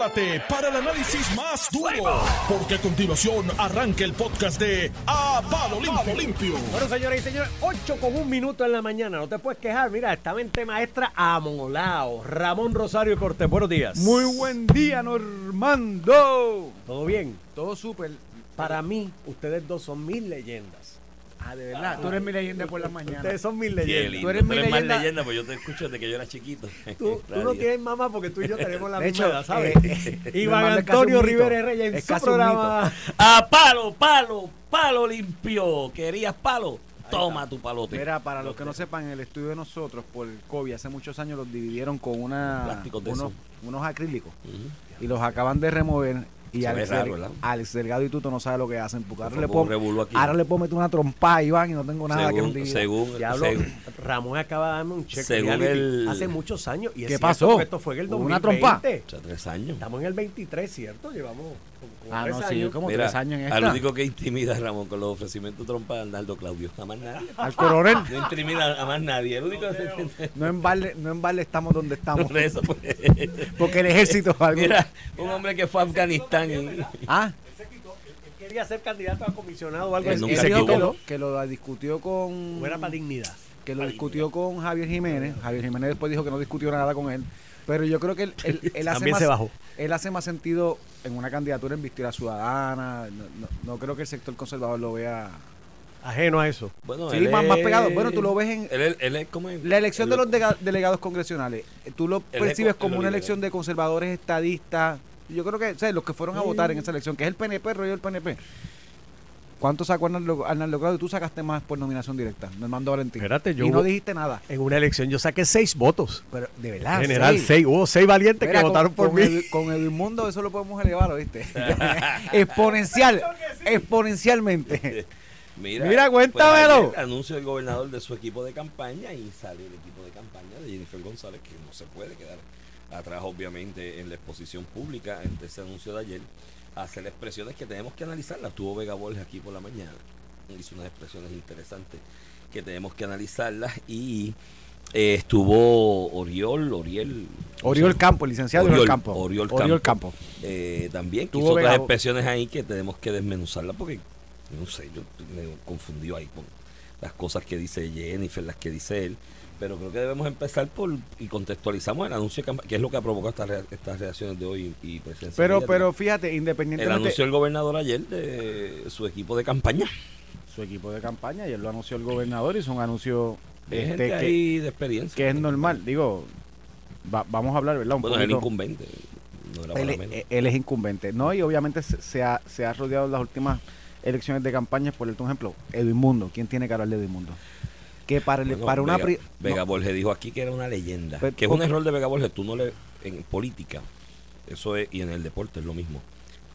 prepárate para el análisis más duro, porque a continuación arranca el podcast de A Palo Limpio. Limpio. Bueno, señores y señores, 8 con un minuto en la mañana. No te puedes quejar. Mira, esta mente maestra amolao. Ramón Rosario Cortés. Buenos días. Muy buen día, Normando. ¿Todo bien? Todo súper. Para mí, ustedes dos son mis leyendas. Ah, de verdad. Tú eres mi leyenda por la mañana. Ustedes son mis leyendas. lindo. Tú eres mi más leyenda. leyenda, pues yo te escucho desde que yo era chiquito. Tú, tú no tienes mamá porque tú y yo tenemos la De misma hecho, edad, ¿sabes? eh, eh, Iván Antonio. Rivera Reyes en Es su programa. A palo, palo, palo limpio. ¿Querías palo? Toma tu palote. Mira, para los que no sepan, en el estudio de nosotros, por el COVID, hace muchos años los dividieron con una, unos, acrílicos y los acaban de remover. Y Alex, raro, Del- ¿verdad? Alex Delgado y Tuto no sabe lo que hacen. Porque ahora le, puedo, ahora le puedo meter una trompa a Iván y no tengo nada que según, dividir. según, Diablo, según- Ramón acaba de darme un cheque el- hace muchos años. Y es ¿Qué cierto, pasó? porque Esto fue en el ¿Hubo 2020. una trompa? o sea, tres años. Estamos en el 23, ¿cierto? Llevamos Ah, no, sí, años. como Mira, tres años en al esta. único que intimida a Ramón con los ofrecimientos de trompa Arnaldo Claudio. A más nadie. Al coronel. No intimida a más nadie. El único No en balde, no en balde estamos donde estamos. Por eso, pues. Porque el ejército es algo. Mira, un hombre que fue a Afganistán. y- Ah, Él quería ser candidato a comisionado o algo así. que lo, que lo discutió con. O era para dignidad. que lo discutió con Javier Jiménez. Javier Jiménez después dijo que no discutió nada con él. Pero yo creo que él, él- él hace, También más, se bajó. él hace más sentido en una candidatura en Victoria Ciudadana. No, no- no creo que el sector conservador lo vea. Ajeno a eso. Bueno, Sí, él más- más pegado. Bueno, tú lo ves en- Él, es- él es como. en- La elección él- de los delegados congresionales, tú lo percibes co- como una elección de conservadores estadistas. Yo creo que, o sea, los que fueron a votar en esa elección, que es el PNP, rollo del PNP. ¿Cuánto sacó Arnaldo, Arnaldo Claudio? Tú sacaste más por nominación directa, Normando Valentín. Espérate, yo y no dijiste nada. En una elección yo saqué seis votos. Pero, de verdad. General, sí. seis. Hubo seis valientes Mira, que con- votaron por con mí. Con Edmundo eso lo podemos elevar, ¿oíste? Exponencial, exponencialmente. Mira, Mira, cuéntamelo. pues, ayer anuncio del gobernador de su equipo de campaña y sale el equipo de campaña de Jennifer González, que no se puede quedar atrás, obviamente, en la exposición pública ante ese anuncio de ayer, hacer expresiones que tenemos que analizarlas. Tuvo Vega Borges aquí por la mañana, hizo unas expresiones interesantes que tenemos que analizarlas y eh, estuvo Oriol, Oriel. ¿cómo se Oriol? Campo, licenciado Oriol, Oriol, Campo. Oriol Oriol Campo. Eh, también Tuvo hizo otras expresiones ahí que tenemos que desmenuzarlas porque no sé, yo me confundió ahí con las cosas que dice Jennifer, las que dice él, pero creo que debemos empezar por y contextualizamos el anuncio que es lo que ha provocado estas, estas reacciones de hoy y presencia Pero, pero fíjate, el independientemente anuncio del gobernador ayer de su equipo de campaña. su equipo de campaña, ayer lo anunció el gobernador, un anuncio Hay este, gente que, ahí de experiencia. que es normal. Digo, va- vamos a hablar, ¿verdad? Un bueno, es el incumbente. No era él, menos. eh, él es incumbente, ¿no? Y obviamente se, se ha, se ha rodeado en las últimas elecciones de campaña, por ejemplo, Edwin Mundo. ¿Quién tiene que hablar de Edwin Mundo? Que para, el- Bueno, para una... Vega, pri- Vega no, Borges dijo aquí que era una leyenda. Pero, que es un error de Vega Borges. Tú no le. En política, eso es. Y en el deporte es lo mismo.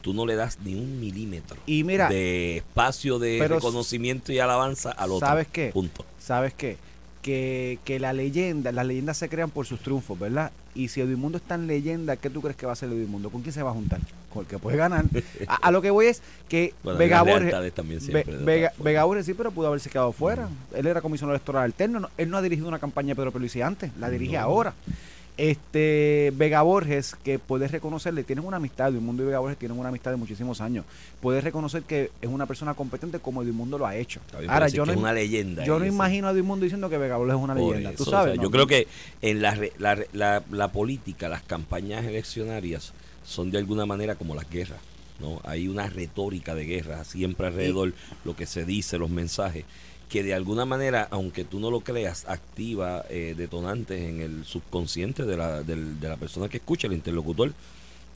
Tú no le das ni un milímetro Y mira, de espacio de reconocimiento y alabanza al otro. ¿sabes qué? Punto. ¿sabes qué? Que, que la leyenda, las leyendas se crean por sus triunfos, ¿verdad? Y si Edmundo es tan leyenda, ¿qué tú crees que va a hacer Edmundo? ¿Con quién se va a juntar? Con el que puede ganar. A, a lo que voy es que Bueno, Vega Borges, Ve- Vega, Vega. Borges sí, pero pudo haberse quedado fuera. Él era comisionado electoral alterno. no- él no ha dirigido una campaña de Pedro Peluisi antes, la dirige No. ahora. Este Vega Borges, que puedes reconocerle, tienen una amistad, Edmundo y Vega Borges tienen una amistad de muchísimos años. Puedes reconocer que es una persona competente como Edmundo lo ha hecho. Bien, Ahora, yo no, es una leyenda. yo no ese- imagino a Edmundo diciendo que Vega Borges es una por leyenda. eso, Tú o sea, sabes. yo creo que en la, la, la, la política, las campañas eleccionarias son de alguna manera como las guerras. ¿no? Hay una retórica de guerra siempre alrededor, lo que se dice, los mensajes, que de alguna manera, aunque tú no lo creas, activa eh, detonantes en el subconsciente de la, del- de la persona que escucha, el interlocutor.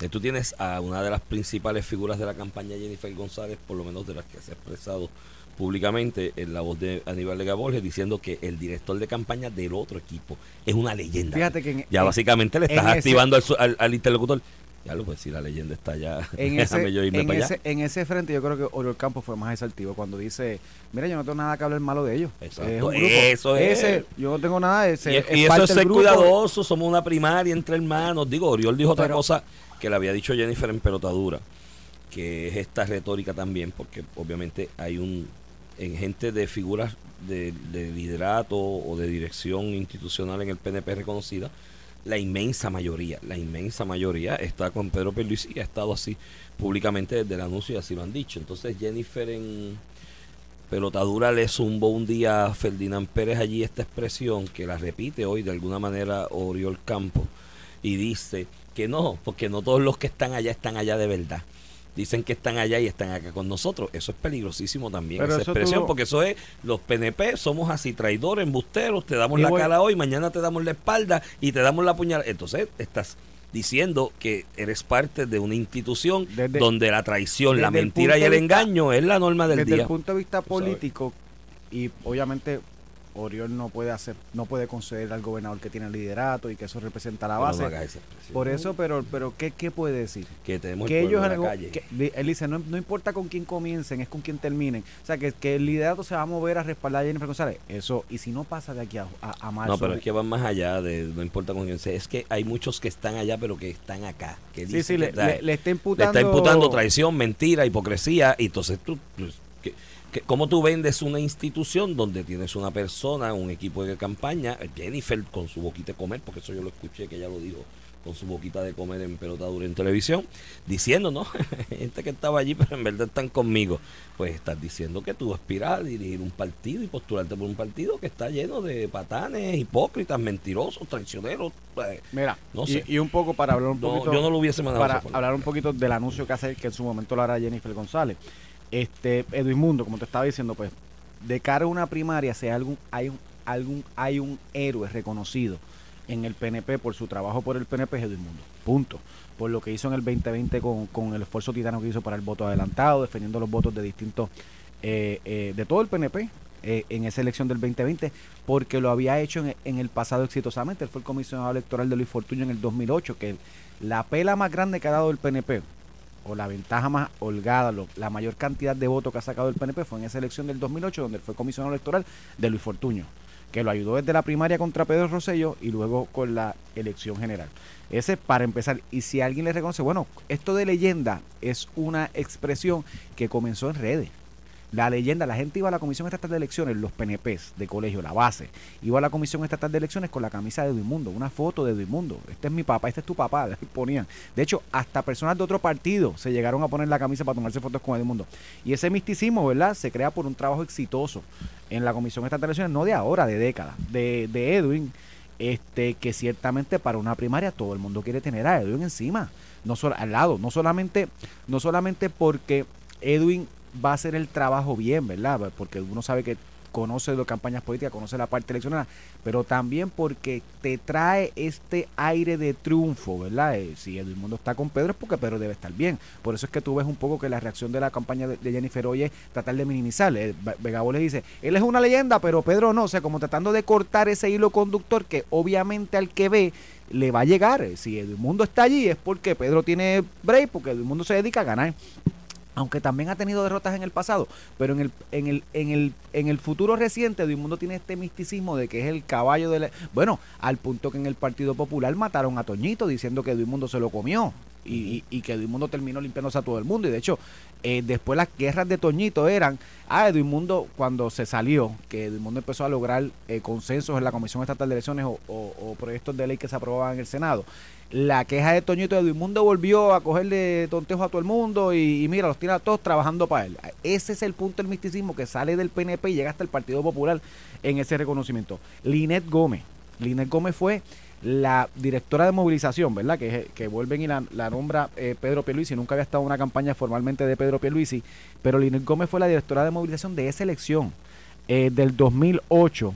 Eh, tú tienes a una de las principales figuras de la campaña, Jennifer González, por lo menos de las que se ha expresado públicamente en la voz de Aníbal Lega Borges, diciendo que el director de campaña del otro equipo es una leyenda. Fíjate que en- ya en- básicamente le estás activando al interlocutor. Ya lo pues si la leyenda está ya. en ese, déjame yo irme en, para ese, allá. en ese frente yo creo que Oriol Campos fue más exaltivo cuando dice, mira, yo no tengo nada que hablar malo de ellos. Exacto, Es un grupo. eso es. Ese, yo no tengo nada de ese. Y, es y eso es ser grupo. cuidadoso, somos una primaria entre hermanos. Digo, Oriol dijo otra cosa que le había dicho Jennifer en pelotadura, que es esta retórica también, porque obviamente hay un, en gente de figuras de, de liderato o de dirección institucional en el PNP reconocida, la inmensa mayoría, la inmensa mayoría está con Pedro Pierluisi y ha estado así públicamente desde el anuncio y así lo han dicho. Entonces Jennifer en pelotadura le zumbó un día a Ferdinand Pérez allí esta expresión que la repite hoy de alguna manera Oriol Campo y dice que no, porque no todos los que están allá están allá de verdad. Dicen que están allá y están acá con nosotros. Eso es peligrosísimo también, Pero esa expresión, porque eso es, los PNP somos así, traidores, embusteros, te damos Y la voy- cara hoy, mañana te damos la espalda y te damos la puñalada. Entonces, estás diciendo que eres parte de una institución Desde- donde la traición, la desde mentira y el vista- engaño es la norma del Desde día. el punto de vista político, y obviamente Oriol no puede hacer, no puede conceder al gobernador que tiene el liderato y que eso representa la base. no. Por eso, pero, pero ¿qué, qué puede decir? que tenemos que el ellos en la calle. que- él dice no, no importa con quién comiencen es con quién terminen o sea que, que el liderato se va a mover a respaldar a Jennifer González eso y si no pasa de aquí a, a, a marzo No, pero es que van más allá de no importa con quién sea. Es que hay muchos que están allá, pero que están acá. Que sí sí le, le- le está le imputando está imputando traición, mentira, hipocresía. Y entonces tú, pues, ¿qué- qué- ¿cómo tú vendes una institución donde tienes una persona, un equipo de campaña, Jennifer con su boquita de comer, porque eso yo lo escuché que ella lo dijo, con su boquita de comer en pelotadura en televisión, diciendo, ¿no? Gente que estaba allí, pero en verdad están conmigo. Pues estás diciendo que tú aspiras a dirigir un partido y postularte por un partido que está lleno de patanes, hipócritas, mentirosos, traicioneros. eh, mira No y, sé. y un poco para hablar un No, poquito yo no lo hubiese mandado para hablar un poquito del anuncio que hace que en su momento lo hará Jennifer González este Edwin Mundo como te estaba diciendo pues de cara a una primaria si hay algún hay un algún hay un héroe reconocido en el PNP por su trabajo por el PNP es Edwin Mundo punto por lo que hizo en el 2020 con, con el esfuerzo titano que hizo para el voto adelantado defendiendo los votos de distintos eh, eh, de todo el PNP eh, en esa elección del 2020 porque lo había hecho en, en el pasado exitosamente. Él fue el comisionado electoral de Luis Fortuño en el 2008, que la pela más grande que ha dado el PNP, o la ventaja más holgada, lo- la mayor cantidad de votos que ha sacado el PNP fue en esa elección del 2008, donde fue comisionado electoral de Luis Fortuño, que lo ayudó desde la primaria contra Pedro Rosselló y luego con la elección general. Ese para empezar. Y si alguien le reconoce, bueno, esto de leyenda es una expresión que comenzó en redes. La leyenda, la gente iba a la Comisión Estatal de Elecciones, los PNPs de colegio, la base, iba a la Comisión Estatal de Elecciones con la camisa de Edmundo, una foto de Edmundo. Este es mi papá, este es tu papá, ponían. De hecho, hasta personas de otro partido se llegaron a poner la camisa para tomarse fotos con Edmundo. Y ese misticismo, ¿verdad? Se crea por un trabajo exitoso en la Comisión Estatal de Elecciones, no de ahora, de décadas, de, de Edwin, este que ciertamente para una primaria todo el mundo quiere tener a Edwin encima, no solo al lado, no solamente, no solamente porque Edwin va a hacer el trabajo bien, ¿verdad? Porque uno sabe que conoce de campañas políticas, conoce la parte eleccional, pero también porque te trae este aire de triunfo, ¿verdad? Eh, si el mundo está con Pedro es porque Pedro debe estar bien. Por eso es que tú ves un poco que la reacción de la campaña de, Jennifer hoy es tratar de minimizar. Eh, Ve- Vegabo le dice, él es una leyenda, pero Pedro no, o sea, como tratando de cortar ese hilo conductor que obviamente al que ve le va a llegar. Eh, Si el mundo está allí es porque Pedro tiene break, porque el mundo se dedica a ganar aunque también ha tenido derrotas en el pasado, pero en el, en el, en el, en el futuro reciente Mundo tiene este misticismo de que es el caballo de la... Bueno, al punto que en el Partido Popular mataron a Toñito diciendo que Mundo se lo comió y, y, y que Mundo terminó limpiándose a todo el mundo. Y de hecho eh, después las guerras de Toñito eran ah Mundo cuando se salió que Mundo empezó a lograr eh, consensos en la Comisión Estatal de Elecciones o- o proyectos de ley que se aprobaban en el Senado la queja de Toñito de Mundo volvió a cogerle tontejo a todo el mundo y, mira, los tiene a todos trabajando para él. Ese es el punto del misticismo que sale del PNP y llega hasta el Partido Popular en ese reconocimiento. Linet Gómez. Linet Gómez fue la directora de movilización, ¿verdad? Que, que vuelven y la, la nombra eh, Pedro Pierluisi. Nunca había estado en una campaña formalmente de Pedro Pierluisi, pero Linet Gómez fue la directora de movilización de esa elección eh, del 2008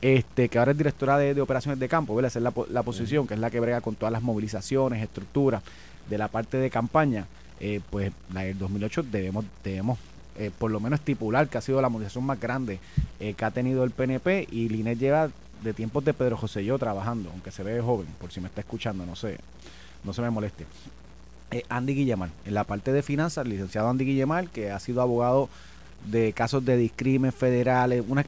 este, que ahora es directora de, de operaciones de campo, ¿verdad? Esa es la, po- la posición, que es la que brega con todas las movilizaciones, estructuras de la parte de campaña. Eh, pues la del 2008 debemos, debemos eh, por lo menos estipular que ha sido la movilización más grande eh, que ha tenido el PNP y Linet lleva de tiempos de Pedro José yo trabajando, aunque se ve joven, por si me está escuchando, no sé, no se me moleste. Andy Guillemar, en la parte de finanzas, el licenciado Andy Guillemar, que ha sido abogado de casos de discrimen federales, una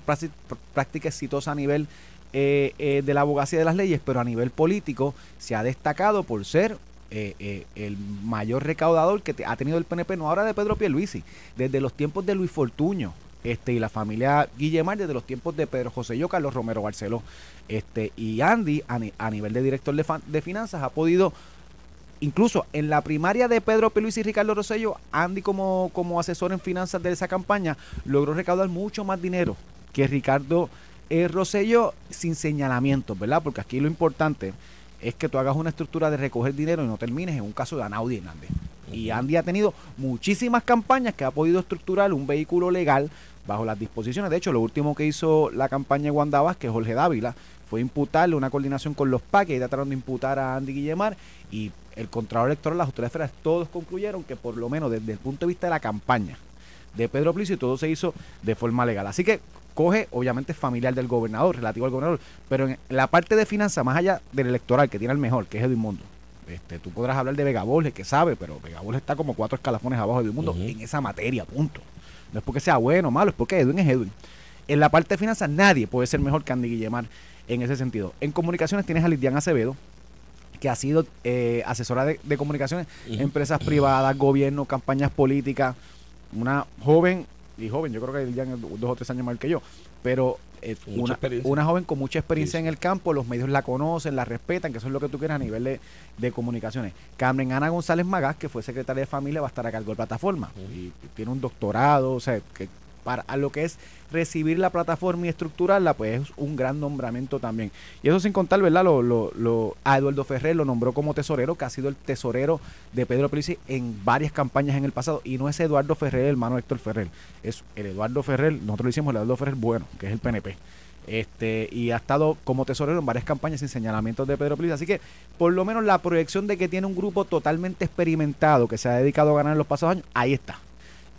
práctica, exitosa a nivel eh, eh, de la abogacía de las leyes, pero a nivel político se ha destacado por ser eh, eh, el mayor recaudador que ha tenido el PNP, no ahora de Pedro Pierluisi, desde los tiempos de Luis Fortuño. este, y la familia Guillemar desde los tiempos de Pedro José Yo, Carlos Romero Barceló. Este, y Andy, a, ni- a nivel de director de finanzas, ha podido, incluso en la primaria de Pedro Peluís y Ricardo Rosello, Andy como, como asesor en finanzas de esa campaña, logró recaudar mucho más dinero que Ricardo eh, Rosello sin señalamientos, ¿verdad? Porque aquí lo importante es que tú hagas una estructura de recoger dinero y no termines en un caso de Anaudi Hernández. Y Andy ha tenido muchísimas campañas que ha podido estructurar un vehículo legal bajo las disposiciones. De hecho, lo último que hizo la campaña de Wanda que Jorge Dávila, fue imputarle una coordinación con los PAC y trataron de imputar a Andy Guillemar y el Contralor Electoral, las autoridades federales, todos concluyeron que por lo menos desde el punto de vista de la campaña de Pedro Plicio todo se hizo de forma legal. Así que coge, obviamente, familiar del gobernador, relativo al gobernador, pero en la parte de finanzas, más allá del electoral, que tiene el mejor, que es Edwin Mundo. Este, tú podrás hablar de Vega Borges, que sabe, pero Vega Borges está como cuatro escalafones abajo de Edwin Mundo en esa materia, punto. No es porque sea bueno o malo, es porque Edwin es Edwin. En la parte de finanzas, nadie puede ser mejor que Andy Guillemar en ese sentido. En comunicaciones tienes a Lidian Acevedo, que ha sido eh, asesora de, de comunicaciones, Ujú. empresas privadas, gobierno, campañas políticas, una joven, y joven, yo creo que Lidian es dos o tres años más que yo, pero eh, una, joven con mucha experiencia Sí, en el campo, los medios la conocen, la respetan, que eso es lo que tú quieres a nivel de, de comunicaciones. Carmen Ana González Magás, que fue secretaria de familia, va a estar a cargo de plataforma Ujú. y tiene un doctorado, o sea, que para a lo que es recibir la plataforma y estructurarla, pues es un gran nombramiento también. Y eso sin contar, ¿verdad? Lo, lo, lo- a Eduardo Ferrer lo nombró como tesorero, que ha sido el tesorero de Pedro Pelici en varias campañas en el pasado. Y no es Eduardo Ferrer, el hermano Héctor Ferrer. Es el Eduardo Ferrer, nosotros le hicimos el Eduardo Ferrer bueno, que es el PNP. Este, y ha estado como tesorero en varias campañas sin señalamientos de Pedro Pelici. Así que, por lo menos, la proyección de que tiene un grupo totalmente experimentado que se ha dedicado a ganar en los pasados años, ahí está.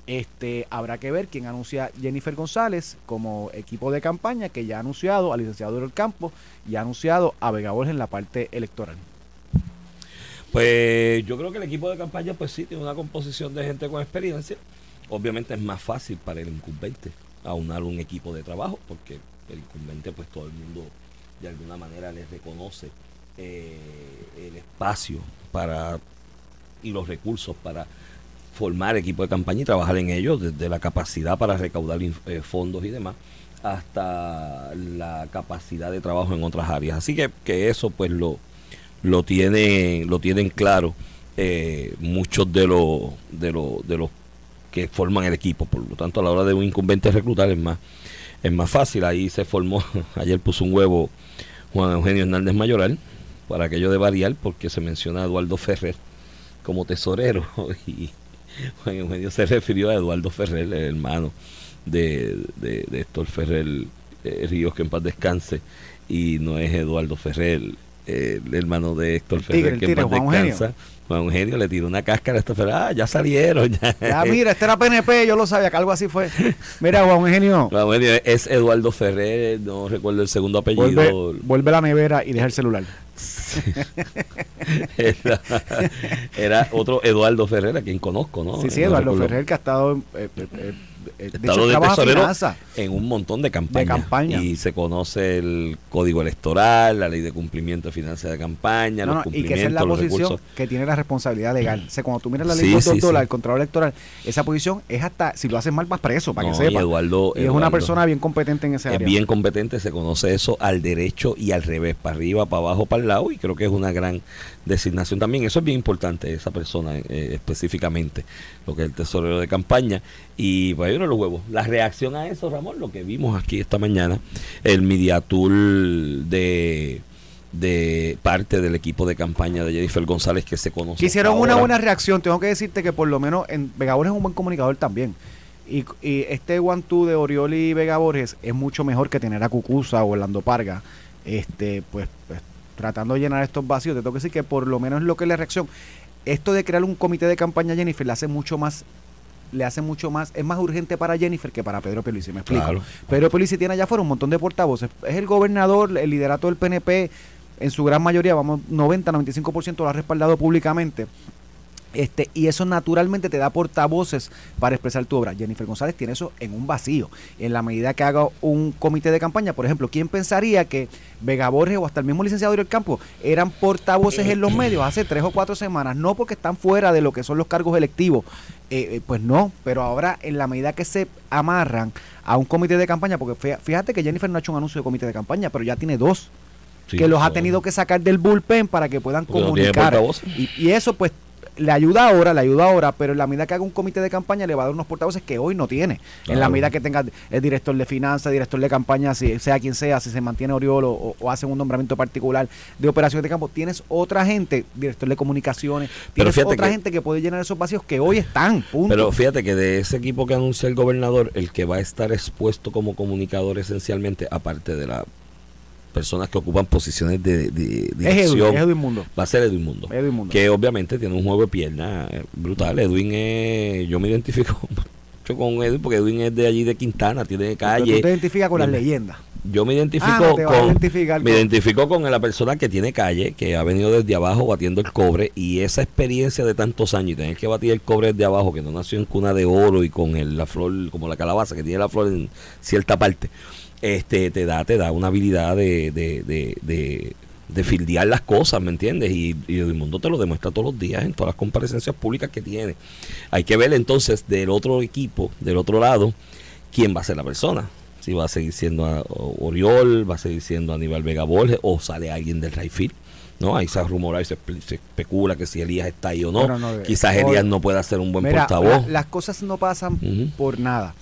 Este, habrá que ver quién anuncia Jennifer González como equipo de campaña, que ya ha anunciado al licenciado del Campo y ha anunciado a Vega Borges en la parte electoral. Pues yo creo que el equipo de campaña, pues sí, tiene una composición de gente con experiencia. Obviamente es más fácil para el incumbente aunar un equipo de trabajo, porque el incumbente, pues todo el mundo de alguna manera le reconoce eh, el espacio para y los recursos para formar equipo de campaña y trabajar en ellos, desde la capacidad para recaudar eh, fondos y demás, hasta la capacidad de trabajo en otras áreas. Así que, que eso pues lo, lo tienen, lo tienen claro eh, muchos de los, de los, de los que forman el equipo. Por lo tanto, a la hora de un incumbente reclutar es más, es más fácil. Ahí se formó, ayer puso un huevo Juan Eugenio Hernández Mayoral, para aquello de variar, porque se menciona a Eduardo Ferrer como tesorero y Juan Eugenio se refirió a Eduardo Ferrer, el hermano de, de, de Héctor Ferrer eh, Ríos, que en paz descanse, y no es Eduardo Ferrer, eh, el hermano de Héctor El Ferrer, tigre, que en paz Juan Eugenio. descansa. Juan Eugenio le tiró una cáscara a Héctor Ferrer, ah, ya salieron, ya. Ya, mira, este era PNP, yo lo sabía que algo así fue. Mira, Juan Eugenio, Juan Eugenio es Eduardo Ferrer, no recuerdo el segundo apellido. vuelve, vuelve a la nevera y deja el celular. era, era otro Eduardo Ferrer, a quien conozco, ¿no? sí, sí, Eduardo. Ferrer, que ha estado. eh, eh, eh, de Estado hecho, de tesorero finanzas. en un montón de campañas. campaña. Y se conoce el código electoral, la ley de cumplimiento de finanzas de campaña, No, los no, y que esa es la posición recursos. que tiene la responsabilidad legal. O sea, cuando tú miras la ley Sí, dólares, sí. el control electoral, esa posición es hasta, si lo haces mal, vas preso, para No, que y sepa. Eduardo- y es una persona bien competente en ese Es área. bien competente, se conoce eso al derecho y al revés, para arriba, para abajo, para el lado, y creo que es una gran designación también. Eso es bien importante, esa persona eh, específicamente, lo que es el tesorero de campaña. Y pues ahí uno los huevos. La reacción a eso, Ramón, lo que vimos aquí esta mañana, el Mediatul de de parte del equipo de campaña de Jennifer González que se conoce. Hicieron una buena reacción. Tengo que decirte que por lo menos en Vega Borges es un buen comunicador también. Y, y este one two de Oriol y Vega Borges es mucho mejor que tener a Cucusa o Orlando Parga. Este, pues, pues, tratando de llenar estos vacíos. Te tengo que decir que por lo menos lo que es la reacción. Esto de crear un comité de campaña a Jennifer le hace mucho más le hace mucho más, es más urgente para Jennifer que para Pedro Pelici, me explico. Claro. Pedro Pelici tiene allá afuera un montón de portavoces, es el gobernador, el liderato del PNP, en su gran mayoría, vamos, 90, 95% lo ha respaldado públicamente. Este, y eso naturalmente te da portavoces para expresar tu obra. Jennifer González tiene eso en un vacío. En la medida que haga un comité de campaña, por ejemplo, ¿quién pensaría que Vega Borges o hasta el mismo licenciado del Campo eran portavoces en los medios hace tres o cuatro semanas? No porque están fuera de lo que son los cargos electivos. Eh, eh, pues no, pero ahora en la medida que se amarran a un comité de campaña, porque fíjate que Jennifer no ha hecho un anuncio de comité de campaña, pero ya tiene dos. que los ha tenido que sacar del bullpen para que puedan comunicar. y, y eso pues le ayuda ahora, le ayuda ahora, pero en la medida que haga un comité de campaña le va a dar unos portavoces que hoy no tiene. En la medida que tenga el director de finanzas, director de campaña, si sea quien sea, si se mantiene Oriol o, o hacen un nombramiento particular de operaciones de campo, tienes otra gente, director de comunicaciones, tienes otra gente que puede llenar esos vacíos que hoy están. Pero fíjate que de ese equipo que anuncia el gobernador, el que va a estar expuesto como comunicador esencialmente, aparte de la personas que ocupan posiciones de, dirección. Es Edwin, Va a ser Edwin Mundo. Que obviamente tiene un juego de pierna eh, brutal. Edwin es. Yo me identifico mucho con Edwin porque Edwin es de allí de Quintana, tiene calle. ¿Tú te identificas con las leyendas? Yo me identifico ah, con. Me identifico con la persona que tiene calle, que ha venido desde abajo batiendo el cobre y esa experiencia de tantos años y tener que batir el cobre desde abajo, que no nació en cuna de oro y con el, la flor, como la calabaza, que tiene la flor en cierta parte este te da te da una habilidad de, de, de, de, fildear las cosas, ¿me entiendes? Y, el mundo te lo demuestra todos los días en todas las comparecencias públicas que tiene. Hay que ver entonces del otro equipo, del otro lado, quién va a ser la persona. Si va a seguir siendo Oriol, va a seguir siendo Aníbal Vega Borges o sale alguien del Rayfield. ¿no? Ahí se rumora y se, especula que si Elías está ahí o no. Quizás Elías no pueda ser un buen portavoz. las cosas no pasan por nada.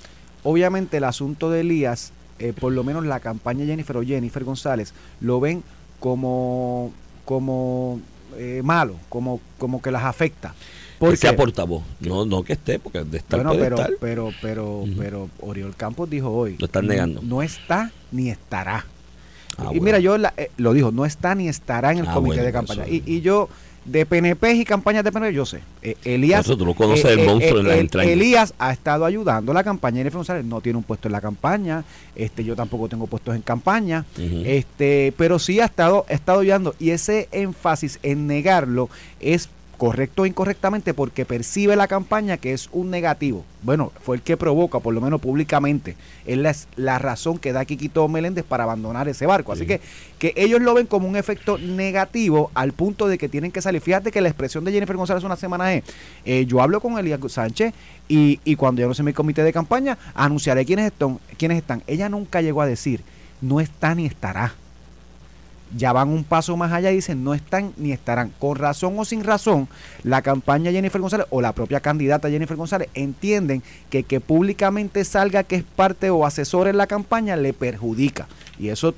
Obviamente el asunto de Elías eh, por lo menos la campaña Jennifer o Jennifer González lo ven como, como eh, malo, como, como que las afecta. Porque sea portavoz, no, no que esté, porque de estar bueno, pero, pero, pero, pero Oriol Campos dijo hoy. Lo están negando. No, está ni estará. Ah, y mira, yo eh, lo dijo, no está ni estará en el ah, comité de campaña. Y, y yo de PNP y campañas de PNP, yo sé. Eh, Elías, Eso, tú lo conoces el eh, monstruo en la Elías ha estado ayudando la campaña. Jennifer González no tiene un puesto en la campaña. Este, yo tampoco tengo puestos en campaña. Este, pero sí ha estado, ha estado ayudando. Y ese énfasis en negarlo es correcto o incorrectamente porque percibe la campaña que es un negativo. Bueno, fue el que provoca, por lo menos públicamente, es la, la razón que da Quiquito Meléndez para abandonar ese barco. Así que, que ellos lo ven como un efecto negativo al punto de que tienen que salir. Fíjate que la expresión de Jennifer González una semana es, eh, yo hablo con Elías Sánchez y, y cuando yo no sé mi comité de campaña, anunciaré quiénes están, quiénes están. Ella nunca llegó a decir, no está ni estará ya van un paso más allá y dicen no están ni estarán. Con razón o sin razón, la campaña Jennifer González o la propia candidata Jennifer González entienden que que públicamente salga que es parte o asesor en la campaña le perjudica. Y eso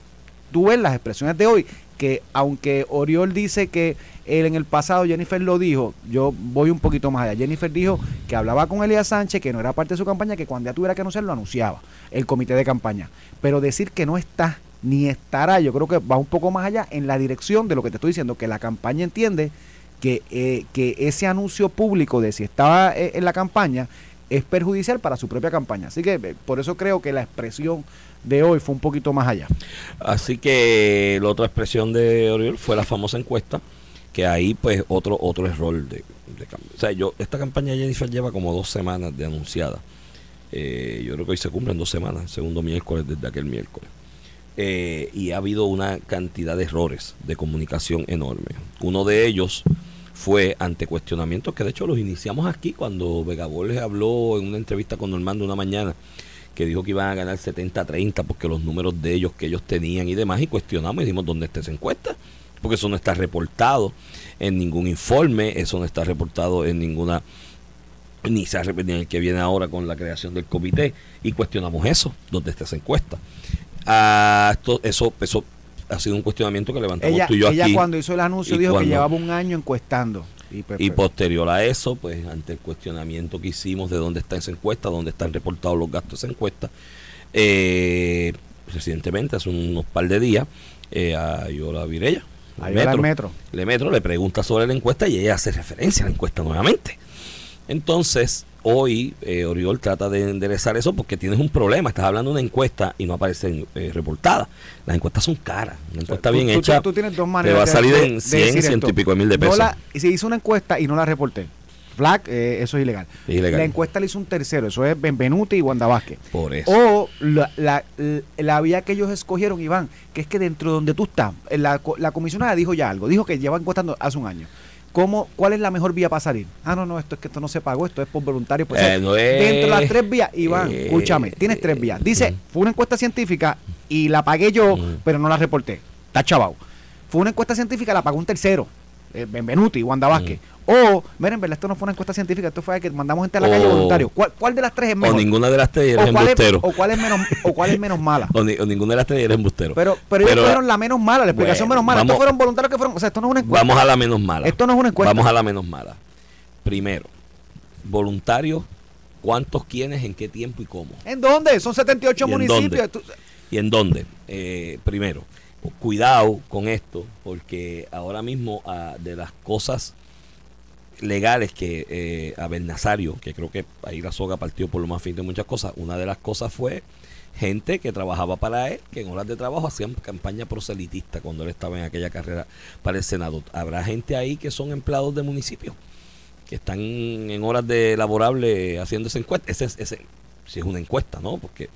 tú ves las expresiones de hoy, que aunque Oriol dice que él en el pasado, Jennifer lo dijo, yo voy un poquito más allá. Jennifer dijo que hablaba con Elías Sánchez, que no era parte de su campaña, que cuando ya tuviera que anunciar lo anunciaba, el comité de campaña. Pero decir que no está ni estará, yo creo que va un poco más allá en la dirección de lo que te estoy diciendo, que la campaña entiende que, eh, que ese anuncio público de si estaba eh, en la campaña es perjudicial para su propia campaña. Así que eh, por eso creo que la expresión de hoy fue un poquito más allá. Así que la otra expresión de Oriol fue la famosa encuesta, que ahí pues otro otro error de, de O sea, yo, esta campaña Jennifer lleva como dos semanas de anunciada. yo creo que hoy se cumplen dos semanas, segundo miércoles desde aquel miércoles. Eh, y ha habido una cantidad de errores de comunicación enorme. Uno de ellos fue ante cuestionamientos que de hecho los iniciamos aquí cuando Vegabol les habló en una entrevista con Normando una mañana que dijo que iban a ganar 70-30 porque los números de ellos que ellos tenían y demás y cuestionamos y dijimos dónde está esa encuesta porque eso no está reportado en ningún informe, eso no está reportado en ninguna ni se ha repetido el que viene ahora con la creación del comité y cuestionamos eso, dónde está esa encuesta. Ah, esto, eso, eso ha sido un cuestionamiento que levantamos ella, tú y yo ella cuando hizo el anuncio dijo que llevaba un año encuestando. Y, pues, pues, posterior a eso, pues ante el cuestionamiento que hicimos de dónde está esa encuesta, dónde están reportados los gastos de esa encuesta, eh, recientemente, hace unos par de días, eh, a Yola Virella, metro, metro. Le Metro le pregunta sobre la encuesta y ella hace referencia a la encuesta nuevamente. Entonces, hoy eh, Oriol trata de enderezar eso porque tienes un problema. Estás hablando de una encuesta y no aparece eh, reportada. Las encuestas son caras. Una encuesta bien hecha. Tú, tienes dos maneras. Te va a salir en 100, ciento y pico de mil de pesos. y se hizo una encuesta y no la reporté. flag, eh, eso es ilegal. Es ilegal. La encuesta le hizo un tercero, eso es Benvenuti y Wanda Vázquez. Por eso. O la, la, la vía que ellos escogieron, Iván, que es que dentro de donde tú estás, la, la comisionada dijo ya algo, dijo que lleva encuestando hace un año. ¿Cómo, ¿Cuál es la mejor vía para salir? Ah, no, no, esto es que esto no se pagó, esto es por voluntario. Pues, Eh, no es- dentro de las tres vías, Iván, eh, escúchame, tienes tres vías. Dice, mm. fue una encuesta científica y la pagué yo, Mm. pero no la reporté. Está chavado. Fue una encuesta científica, la pagó un tercero. Eh, Benvenuti, Wanda Vázquez. O, miren, en verdad, esto no fue una encuesta científica, esto fue que mandamos gente a la calle O- voluntario. ¿Cuál, cuál de las tres es O mejor? ninguna de las tres eres o, cuál es, embustero. o cuál es menos o cuál es menos mala. O, ni- o ninguna de las tres eres embustero. Pero, pero ellos fueron la menos mala, la explicación Bueno, menos mala. vamos- Estos fueron voluntarios que fueron. O sea, esto no es una encuesta. Vamos a la menos mala. Esto no es una encuesta. Vamos a la menos mala. Primero, voluntarios, ¿cuántos, quiénes, en qué tiempo y cómo? ¿En dónde? Son 78 ¿Y municipios. ¿Y en dónde? Eh, primero, cuidado con esto, porque ahora mismo ah, de las cosas legales que eh, Abel Nazario, que creo que ahí la soga partió por lo más fin de muchas cosas, una de las cosas fue gente que trabajaba para él, que en horas de trabajo hacían campaña proselitista cuando él estaba en aquella carrera para el Senado. Habrá gente ahí que son empleados de municipios, que están en horas de laborable haciendo esa encuesta. Ese, es- ese, si es una encuesta, ¿no? Porque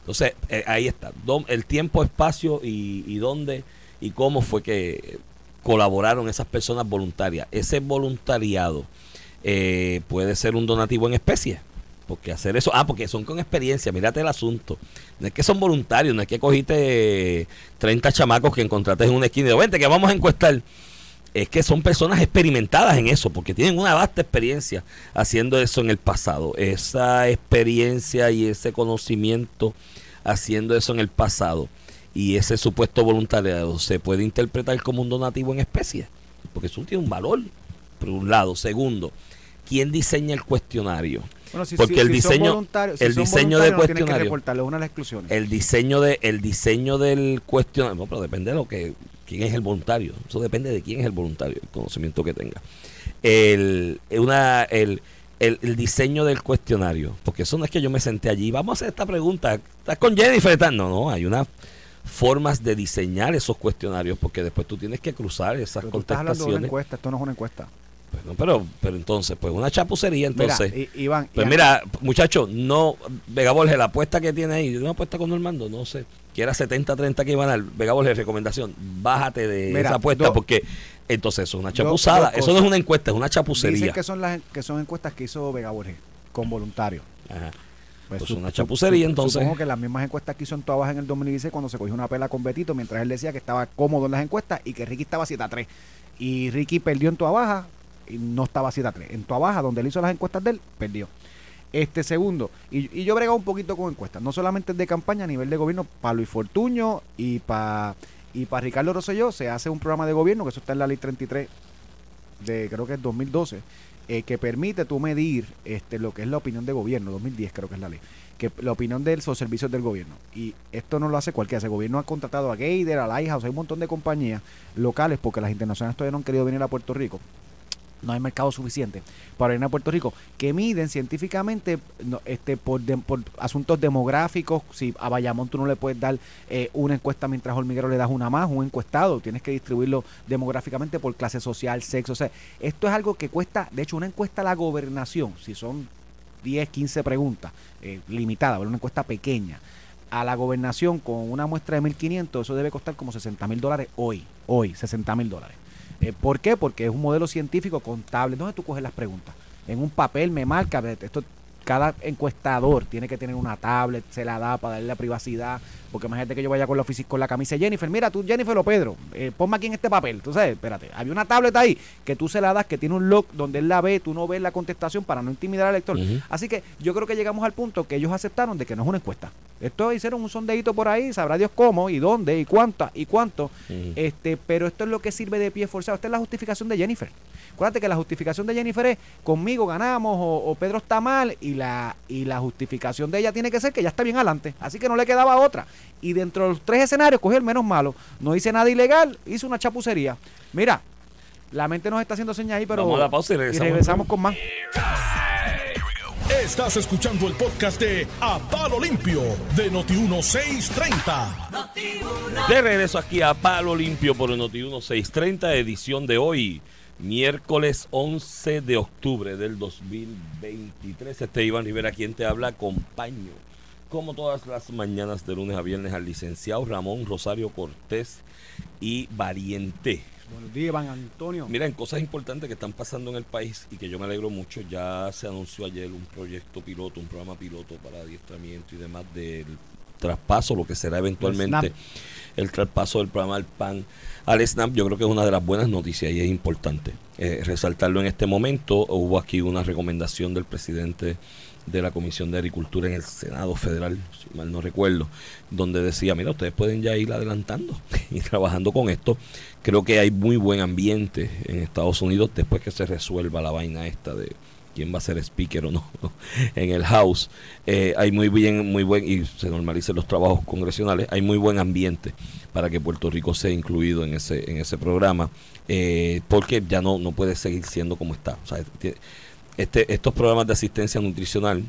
entonces, eh, ahí está. El tiempo, espacio y, y dónde y cómo fue que colaboraron esas personas voluntarias. Ese voluntariado eh, puede ser un donativo en especie. Porque hacer eso, ah, porque son con experiencia, mírate el asunto. No es que son voluntarios, no es que cogiste 30 chamacos que encontraste en una esquina y digo, vente que vamos a encuestar. Es que son personas experimentadas en eso, porque tienen una vasta experiencia haciendo eso en el pasado. Esa experiencia y ese conocimiento haciendo eso en el pasado y ese supuesto voluntariado se puede interpretar como un donativo en especie, porque eso tiene un valor, por un lado. Segundo, ¿quién diseña el cuestionario? Bueno, si- Porque si- el si diseño- el diseño de no que cuestionario. reportarlo, es una de las exclusiones. El diseño de el diseño del cuestionario, no, pero depende de lo que quién es el voluntario. Eso depende de quién es el voluntario, el conocimiento que tenga. El una el, el, el diseño del cuestionario, porque eso no es que yo me senté allí, vamos a hacer esta pregunta, ¿estás con Jennifer? ¿Estás? No, no, hay unas formas de diseñar esos cuestionarios porque después tú tienes que cruzar esas Pero tú estás hablando de una contestaciones. encuesta, esto no es una encuesta. Bueno, pero pero entonces, pues una chapucería entonces. Mira, I- Iván, Pues mira, muchacho, no, Vega Borges, la apuesta que tiene ahí, una apuesta con Normando, no sé, que era 70-30 que iban a dar, Vega Borges, recomendación, bájate de Mira, esa apuesta porque entonces eso es una chapuzada, eso no es una encuesta, es una chapucería. Dicen que son las que son encuestas que hizo Vega Borges con voluntarios. Ajá. Pues su- una chapucería, su- entonces. Supongo que las mismas encuestas que hizo en Toa Baja en el 2016 cuando se cogió una pela con Betito mientras él decía que estaba cómodo en las encuestas y que Ricky estaba 7 a 3. Y Ricky perdió en Toa Baja y no estaba 7 a 3. En Toa Baja, donde él hizo las encuestas de él, perdió. Este segundo, y, yo he bregado un poquito con encuestas, no solamente de campaña a nivel de gobierno, para Luis Fortuño y para y Ricardo Rosselló se hace un programa de gobierno, que eso está en la ley 33 de creo que es 2012, eh, que permite tú medir este lo que es la opinión de gobierno, 2010 creo que es la ley, que la opinión de los servicios del gobierno. Y esto no lo hace cualquiera. El gobierno ha contratado a Gator, a Lighthouse, hay un montón de compañías locales, porque las internacionales todavía no han querido venir a Puerto Rico. No hay mercado suficiente para venir a Puerto Rico, que miden científicamente no, este por, asuntos demográficos. Si a Bayamón tú no le puedes dar eh, una encuesta mientras Hormiguero le das una más, un encuestado, tienes que distribuirlo demográficamente por clase social, sexo. O sea, esto es algo que cuesta, de hecho, una encuesta a la gobernación, si son 10, 15 preguntas, eh, limitada, una encuesta pequeña, a la gobernación con una muestra de 1.500, eso debe costar como 60 mil dólares hoy, hoy, 60 mil dólares. Eh, ¿Por qué? Porque es un modelo científico contable. ¿Dónde tú coges las preguntas? En un papel me marca, esto cada encuestador tiene que tener una tablet, se la da para darle la privacidad, porque imagínate que yo vaya con la oficina con la camisa de Jennifer, mira tú Jennifer o Pedro, eh, ponme aquí en este papel, tú sabes, espérate, había una tablet ahí que tú se la das, que tiene un lock donde él la ve, tú no ves la contestación para no intimidar al lector. Así que yo creo que llegamos al punto que ellos aceptaron de que no es una encuesta. Esto hicieron un sondeíto por ahí, sabrá Dios cómo y dónde y cuánta y cuánto, este, pero esto es lo que sirve de pie forzado. Esta es la justificación de Jennifer. Acuérdate que la justificación de Jennifer es conmigo ganamos o, o Pedro está mal y la, y la justificación de ella tiene que ser que ya está bien adelante. Así que no le quedaba otra. Y dentro de los tres escenarios cogió el menos malo. No hice nada ilegal, hizo una chapucería. Mira, la mente nos está haciendo señas ahí, pero Vamos a la pausa y regresamos. regresamos con más. Estás escuchando el podcast de A Palo Limpio de Noti1630. De regreso aquí a Palo Limpio por el Noti 1630, edición de hoy, Miércoles 11 de octubre del 2023. Este Iván Rivera, quien te habla, acompaño, como todas las mañanas de lunes a viernes, al licenciado Ramón Rosario Cortés y Variente. Buenos días, Iván Antonio. Miren, cosas importantes que están pasando en el país y que yo me alegro mucho. Ya se anunció ayer un proyecto piloto, un programa piloto para adiestramiento y demás del traspaso, lo que será eventualmente el traspaso del programa del PAN al SNAP, yo creo que es una de las buenas noticias y es importante eh, resaltarlo en este momento. Hubo aquí una recomendación del presidente de la Comisión de Agricultura en el Senado Federal, si mal no recuerdo, donde decía, mira, ustedes pueden ya ir adelantando y trabajando con esto. Creo que hay muy buen ambiente en Estados Unidos después que se resuelva la vaina esta de, quién va a ser speaker o no en el House. Eh, hay muy bien, muy buen, y se normalicen los trabajos congresionales, hay muy buen ambiente para que Puerto Rico sea incluido en ese, en ese programa, eh, porque ya no, no puede seguir siendo como está. O sea, este, estos programas de asistencia nutricional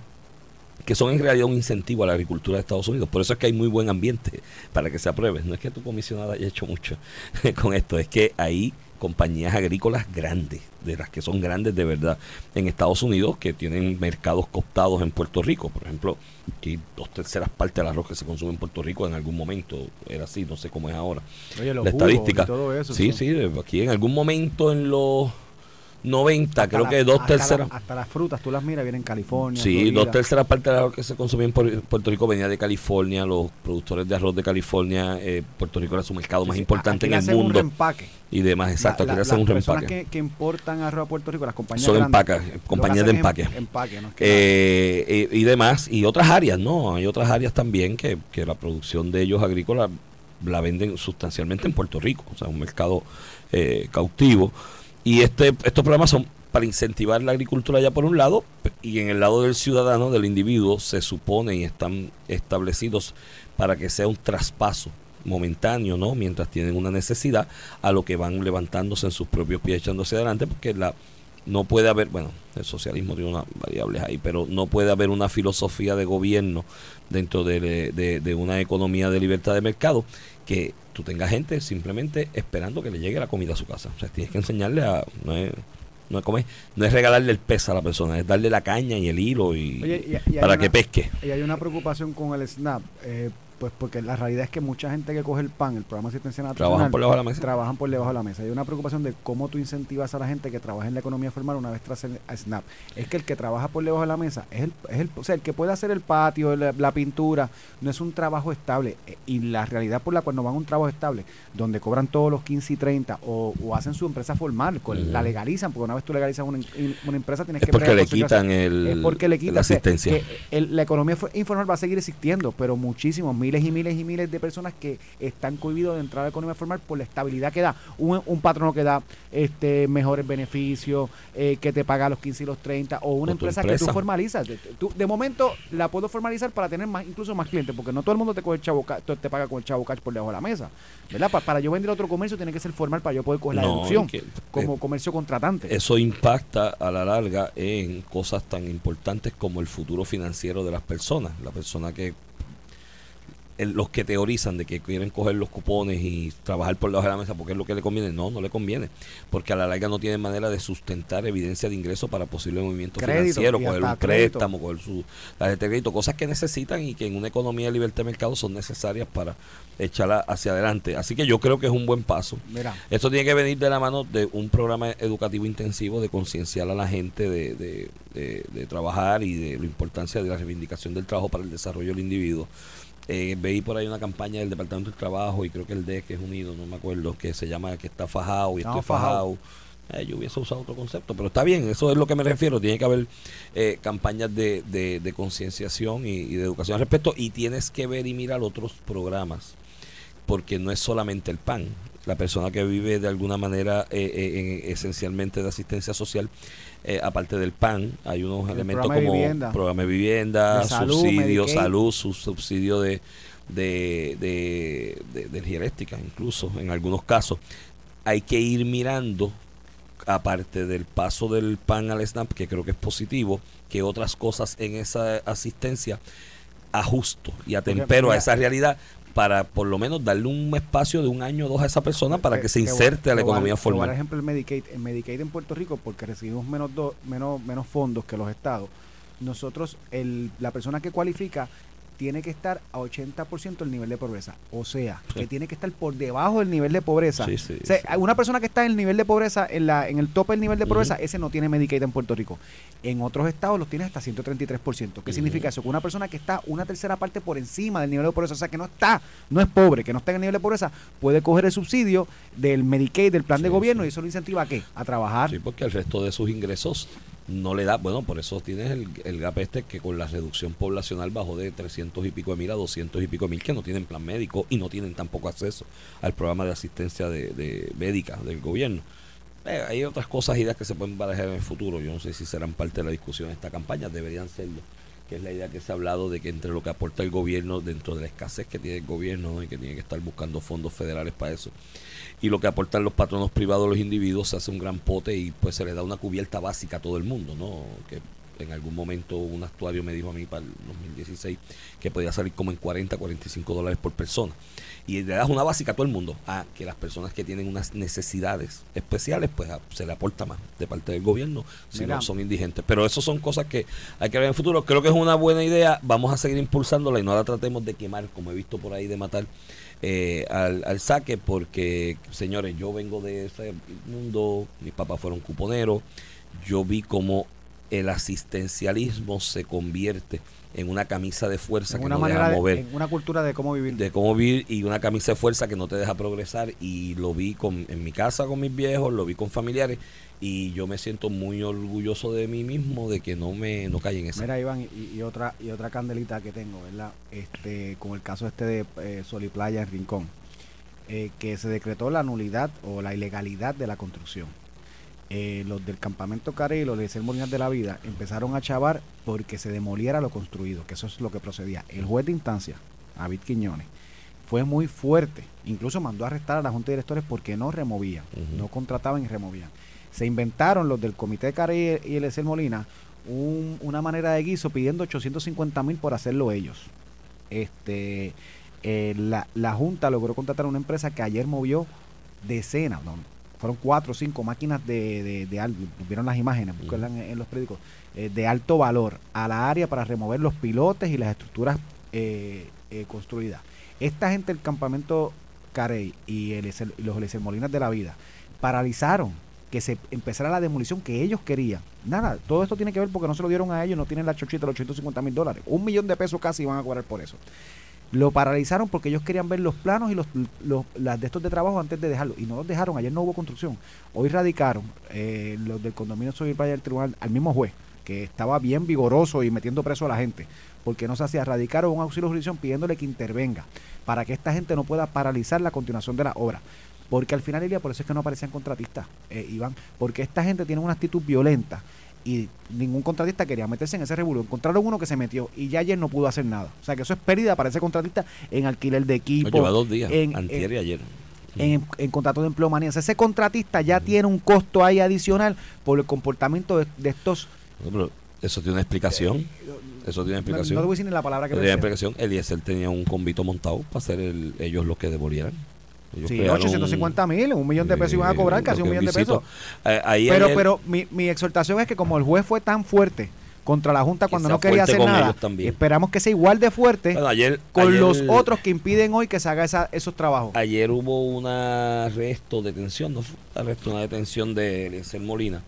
que son en realidad un incentivo a la agricultura de Estados Unidos. Por eso es que hay muy buen ambiente para que se apruebe. No es que tu comisionada haya hecho mucho con esto, es que ahí compañías agrícolas grandes, de las que son grandes de verdad en Estados Unidos, que tienen mercados cooptados en Puerto Rico. Por ejemplo, aquí dos terceras partes del arroz que se consume en Puerto Rico en algún momento era así, no sé cómo es ahora. la estadística. sí, sí, aquí en algún momento en los 90, creo que dos terceras. hasta las frutas, tú las miras, vienen en California. Sí, dos terceras partes del arroz que se consumía en Puerto Rico venía de California. Los productores de arroz de California, eh, Puerto Rico era su mercado más importante en el mundo. Un Y demás, exacto, la, hacen un reempaque. Que, que, importan arroz a Puerto Rico, las compañías. Son empacas, compañías de empaque. eh, y, y, demás, y otras áreas, ¿no? Hay otras áreas también que, que la producción de ellos agrícola la venden sustancialmente en Puerto Rico, o sea, un mercado eh, cautivo. Y este, estos programas son para incentivar la agricultura ya por un lado, y en el lado del ciudadano, del individuo, se supone y están establecidos para que sea un traspaso momentáneo, ¿no? Mientras tienen una necesidad, a lo que van levantándose en sus propios pies, echándose adelante, porque la no puede haber, bueno, el socialismo tiene unas variables ahí, pero no puede haber una filosofía de gobierno dentro de, de una economía de libertad de mercado que tú tengas gente simplemente esperando que le llegue la comida a su casa. O sea, tienes que enseñarle a... No es, no es, comer, no es regalarle el pez a la persona, es darle la caña y el hilo y, para que pesque. Y hay una preocupación con el SNAP. Eh, pues porque la realidad es que mucha gente que coge el PAN, el programa asistencial trabajan por debajo de la mesa. Trabajan por debajo de la mesa. Hay una preocupación de cómo tú incentivas a la gente que trabaja en la economía formal una vez tras el SNAP. Es que el que trabaja por debajo de la mesa es el, es el o sea, el que puede hacer el patio, la, pintura, no es un trabajo estable. Eh, y la realidad por la cual no van a un trabajo estable, donde cobran todos los 15 y 30 o, hacen su empresa formal, la legalizan, porque una vez tú legalizas una, una empresa tienes es que... Porque le quitan el, es porque le quitan la asistencia. la economía informal va a seguir existiendo, pero muchísimos, miles y miles y miles de personas que están cohibidos de entrar a la economía formal por la estabilidad que da. Un, un patrono que da este mejores beneficios, eh, que te paga los 15 y los 30, o una empresa, que tú formalizas. de momento la puedo formalizar para tener más incluso más clientes, porque no todo el mundo te coge el chavo, te paga con el chavo cash por debajo de la mesa. ¿verdad? para yo vender otro comercio tiene que ser formal para yo poder coger la deducción como eh, comercio contratante. Eso impacta a la larga en cosas tan importantes como el futuro financiero de las personas. La persona que los que teorizan de que quieren coger los cupones y trabajar por debajo de la mesa porque es lo que le conviene, no, no le conviene, porque a la larga no tiene manera de sustentar evidencia de ingreso para posible movimiento financiero, coger un préstamo, coger su tarjeta de crédito, cosas que necesitan y que en una economía de libertad de mercado son necesarias para echarla hacia adelante. Así que yo creo que es un buen paso. Esto tiene que venir de la mano de un programa educativo intensivo de concienciar a la gente de, de, de trabajar y de la importancia de la reivindicación del trabajo para el desarrollo del individuo. Eh, veí por ahí una campaña del Departamento del Trabajo y creo que el DEC es unido, no me acuerdo, que se llama que está fajado y estoy fajado. Eh, yo hubiese usado otro concepto, pero está bien, eso es lo que me refiero. Tiene que haber eh, campañas de, de, concienciación y, de educación al respecto y tienes que ver y mirar otros programas, porque no es solamente el PAN. La persona que vive de alguna manera eh, esencialmente de asistencia social eh, aparte del PAN, hay unos elementos como programa de vivienda, subsidio, salud, su subsidio de, de, de, de, energía eléctrica, incluso en algunos casos. Hay que ir mirando, aparte del paso del PAN al SNAP, que creo que es positivo, que otras cosas en esa asistencia ajusto y atempero mira, a esa realidad para por lo menos darle un espacio de un año o dos a esa persona para que se inserte a la economía formal. ejemplo el Medicaid. En Medicaid en Puerto Rico, porque recibimos menos, do- menos, menos fondos que los estados, nosotros, el, la persona que cualifica tiene que estar a 80% del nivel de pobreza. O sea, Sí. que tiene que estar por debajo del nivel de pobreza. Sí, sí, O sea, sí. una persona que está en el nivel de pobreza, en, la, en el tope del nivel de pobreza, ese no tiene Medicaid en Puerto Rico. En otros estados los tiene hasta 133%. ¿Qué Ujú. significa eso? Que una persona que está una tercera parte por encima del nivel de pobreza, o sea, que no está, no es pobre, que no está en el nivel de pobreza, puede coger el subsidio del Medicaid, del plan de gobierno, y eso lo incentiva a qué? A trabajar. Sí, porque el resto de sus ingresos no le da, bueno, por eso tienes el, el gap este que con la reducción poblacional bajó de 300 y pico de mil a 200 y pico de mil que no tienen plan médico y no tienen tampoco acceso al programa de asistencia de, de médica del gobierno. Eh, hay otras cosas, ideas que se pueden barajar en el futuro. Yo no sé si serán parte de la discusión de esta campaña, deberían serlo. Que es la idea que se ha hablado de que entre lo que aporta el gobierno, dentro de la escasez que tiene el gobierno ¿no? y que tiene que estar buscando fondos federales para eso, y lo que aportan los patronos privados los individuos se hace un gran pote y pues se le da una cubierta básica a todo el mundo, ¿no? Que en algún momento un actuario me dijo a mí para el 2016 que podía salir como en 40, 45 dólares por persona. Y le das una básica a todo el mundo, a que las personas que tienen unas necesidades especiales, pues a- se le aporta más de parte del gobierno si Mira. no son indigentes. Pero eso son cosas que hay que ver en el futuro. Creo que es una buena idea. Vamos a seguir impulsándola y no la tratemos de quemar, como he visto por ahí, de matar eh, al, al saque, porque, señores, yo vengo de ese mundo, mis papás fueron cuponeros, yo vi como el asistencialismo se convierte en una camisa de fuerza en que no manera deja de- mover en una cultura de cómo vivir. de cómo vivir y una camisa de fuerza que no te deja progresar y lo vi con, en mi casa con mis viejos, lo vi con familiares y yo me siento muy orgulloso de mí mismo de que no me no caí en esa. Mira, Iván, y, y otra y otra candelita que tengo, ¿verdad? Este, con el caso este de eh, Sol y Playa en Rincón, eh, que se decretó la nulidad o la ilegalidad de la construcción. Eh, los del campamento Carey y los de Ser Molinas de la Vida empezaron a chavar porque se demoliera lo construido, que eso es lo que procedía. El juez de instancia, David Quiñones, fue muy fuerte, incluso mandó a arrestar a la Junta de Directores porque no removían, no contrataban y removían. Se inventaron los del Comité de Carey y el Ser Molina un- una manera de guiso pidiendo 850 mil por hacerlo ellos. Este, eh, la, la Junta logró contratar a una empresa que ayer movió decenas, no, fueron cuatro o cinco máquinas de, de, de vieron las imágenes, búsquenlas en, en los periódicos, eh, de alto valor a la área para remover los pilotes y las estructuras eh, eh, construidas. Esta gente del campamento Carey y, el, y los Eliezer Molinas de la vida paralizaron que se empezara la demolición que ellos querían. Nada, todo esto tiene que ver porque no se lo dieron a ellos, no tienen la chochita de los 850 mil dólares. Un millón de pesos casi van a cobrar por eso. Lo paralizaron porque ellos querían ver los planos y los, los- las de estos de trabajo antes de dejarlo. Y no los dejaron, ayer no hubo construcción. Hoy radicaron eh, los del condominio Soy Playa del Tribunal al mismo juez, que estaba bien vigoroso y metiendo preso a la gente, porque no se hacía. Radicaron un auxilio de jurisdicción pidiéndole que intervenga para que esta gente no pueda paralizar la continuación de la obra. Porque al final día, por eso es que no aparecían contratistas, eh, Iván, porque esta gente tiene una actitud violenta y ningún contratista quería meterse en ese revuelo. Encontraron uno que se metió y ya ayer no pudo hacer nada. O sea que eso es pérdida para ese contratista en alquiler de equipo, lleva dos días, en- antier y ayer. en, en contrato de empleomanía. O sea, ese contratista ya tiene un costo ahí adicional por el comportamiento de, de estos. No, pero eso tiene una explicación. Eso tiene una No, no te explicación. voy a decir ni la palabra que tiene explicación. Eliezer tenía un convito montado para ser el- ellos los que devolvieran. Ellos Sí, crearon 850 mil, un millón de pesos iban a cobrar, casi un millón de pesos. Eh, ahí Pero, ayer- pero mi, mi exhortación es que como el juez fue tan fuerte contra la Junta cuando no quería hacer nada, esperamos que sea igual de fuerte Bueno, ayer, con ayer- los otros que impiden hoy que se haga esa- esos trabajos. Ayer hubo un arresto, detención, no fue un arresto, una detención de Eliezer Molina,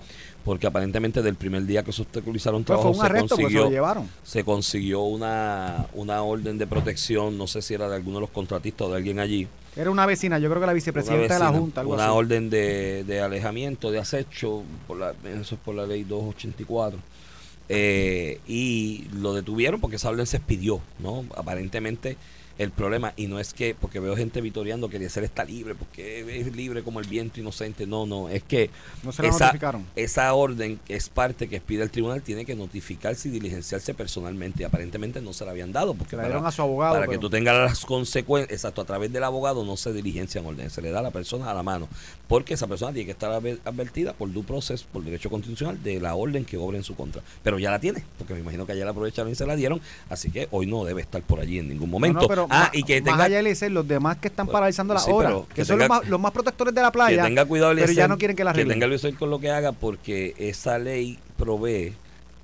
porque aparentemente del primer día que se obstaculizaron Pues fue trabajo un se consiguió, lo llevaron. se consiguió una, una orden de protección, no sé si era de alguno de los contratistas o de alguien allí, Era una vecina, yo creo que la vicepresidenta una de la vecina, Junta, algo una así. orden de, de alejamiento, de acecho, por la, eso es por la ley 284. Eh, y lo detuvieron porque esa orden se expidió, ¿no? Aparentemente el problema, y no es que, porque veo gente vitoreando que ser está libre, porque es libre como el viento inocente. No, no, es que No se esa, notificaron. esa orden, que es parte que pide el tribunal, tiene que notificarse y diligenciarse personalmente. Y aparentemente no se la habían dado, porque para, dieron a su abogado, para que tú tengas las consecuencias, exacto, a través del abogado no se diligencian órdenes, se le da a la persona a la mano, porque esa persona tiene que estar adver- advertida por due process, por derecho constitucional, de la orden que obre en su contra. Pero ya la tiene, porque me imagino que ayer la aprovecharon y se la dieron, así que hoy no debe estar por allí en ningún No, momento. no, pero ah, y que más tenga, allá de Eliezer, los demás que están paralizando la Sí, que, que son tenga- los, más, los más protectores de la que playa, tenga cuidado pero ya no quieren que la que tenga Eliezer con lo que haga, porque esa ley provee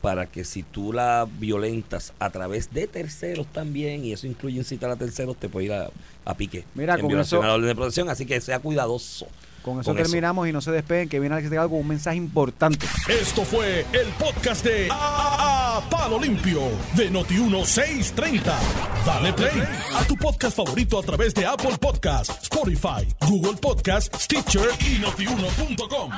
para que si tú la violentas a través de terceros también, y eso incluye incitar a terceros, te puede ir a, a pique Mira, en con violación eso- a la orden de protección, así que sea cuidadoso. Con eso con eso. terminamos y no se despeguen, que viene Alex Delgado con un mensaje importante. Esto fue el podcast de A, A- Palo Limpio de Noti1630. Dale play a tu podcast favorito a través de Apple Podcasts, Spotify, Google Podcasts, Stitcher y notiuno.com.